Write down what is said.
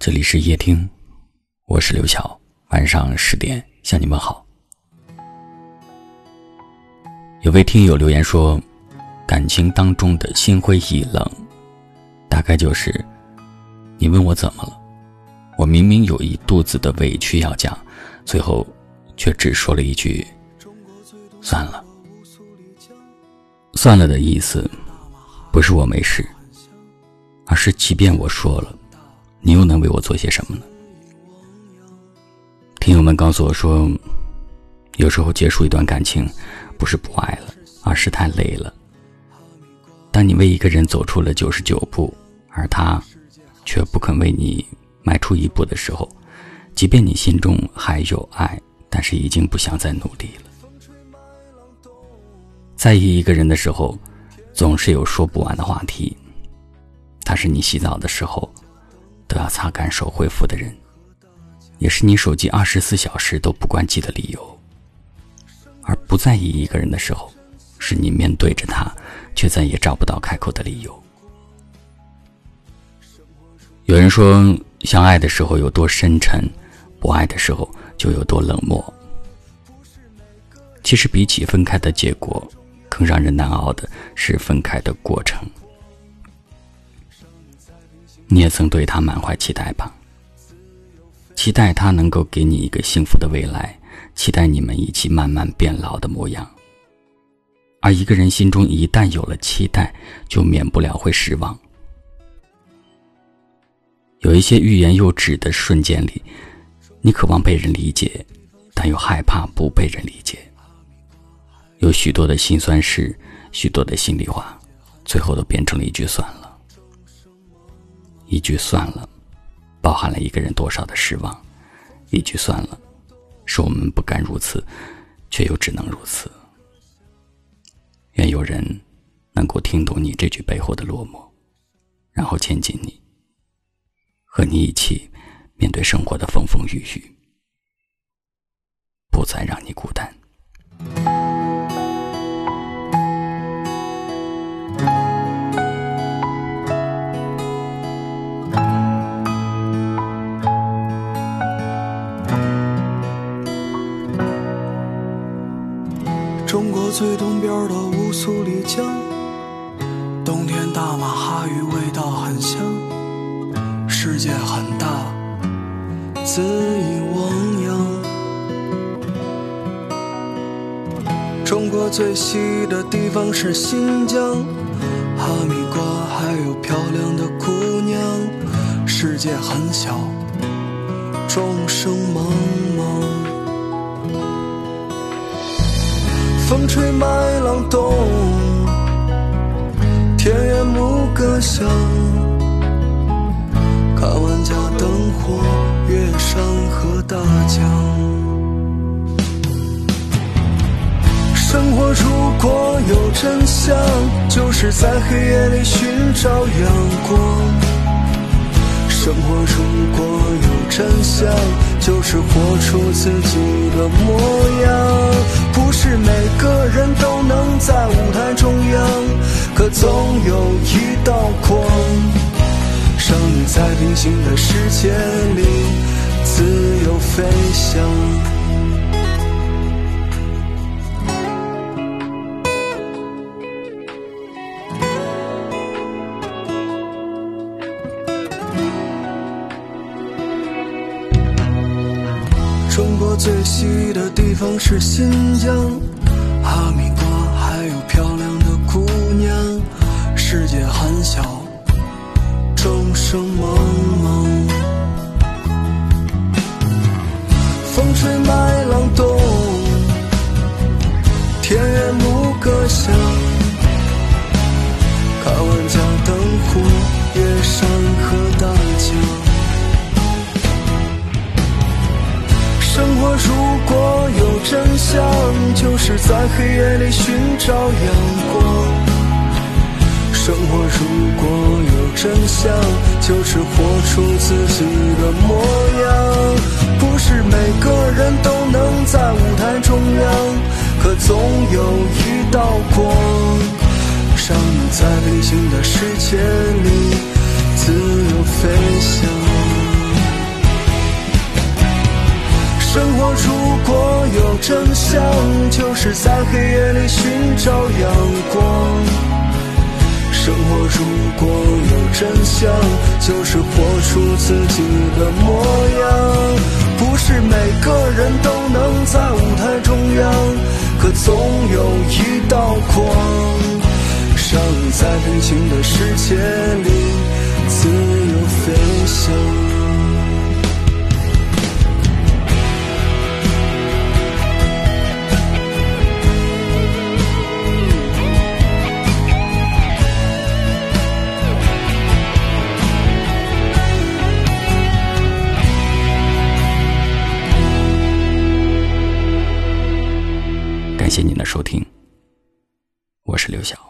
这里是夜听，我是刘晓。晚上十点向你们好。有位听友留言说，感情当中的心灰意冷，大概就是你问我怎么了，我明明有一肚子的委屈要讲，最后却只说了一句“算了”。算了的意思，不是我没事，而是即便我说了。你又能为我做些什么呢？听友们告诉我说，有时候结束一段感情，不是不爱了，而是太累了。当你为一个人走出了九十九步，而他却不肯为你迈出一步的时候，即便你心中还有爱，但是已经不想再努力了。在意一个人的时候，总是有说不完的话题。他是你洗澡的时候。都要擦干手回复的人，也是你手机二十四小时都不关机的理由。而不在意一个人的时候，是你面对着他，却再也找不到开口的理由。有人说，相爱的时候有多深沉，不爱的时候就有多冷漠。其实，比起分开的结果，更让人难熬的是分开的过程。你也曾对他满怀期待吧？期待他能够给你一个幸福的未来，期待你们一起慢慢变老的模样。而一个人心中一旦有了期待，就免不了会失望。有一些欲言又止的瞬间里，你渴望被人理解，但又害怕不被人理解。有许多的心酸事，许多的心里话，最后都变成了一句算了。一句算了，包含了一个人多少的失望；一句算了，是我们不甘如此，却又只能如此。愿有人能够听懂你这句背后的落寞，然后牵紧你，和你一起面对生活的风风雨雨，不再让你孤单。中国最东边的乌苏里江，冬天大马哈鱼味道很香。世界很大，恣意汪洋。中国最西的地方是新疆，哈密瓜还有漂亮的姑娘。世界很小，众生茫茫。风吹麦浪动，田园牧歌响。看万家灯火，月山和大江。生活如果有真相，就是在黑夜里寻找阳光。生活如果有真相，就是活出自己的模样。不是每个人都能在舞台中央，可总有一道光，让你在平行的世界里自由飞翔。最西的地方是新疆，哈密瓜还有漂亮的姑娘。世界很小，众生茫茫。风吹麦浪动，田园牧歌响。看万家灯火，夜山和真相，就是在黑夜里寻找阳光。生活如果有真相，就是活出自己的模样。不是每个人都能在舞台中央，可总有一道光，让你在平行的世界里自由飞翔。生活如果有真相，就是在黑夜里寻找阳光。生活如果有真相，就是活出自己的模样。不是每个人都能在舞台中央，可总有一道光，让在平行的世界里自由飞翔。谢您的收听，我是刘晓。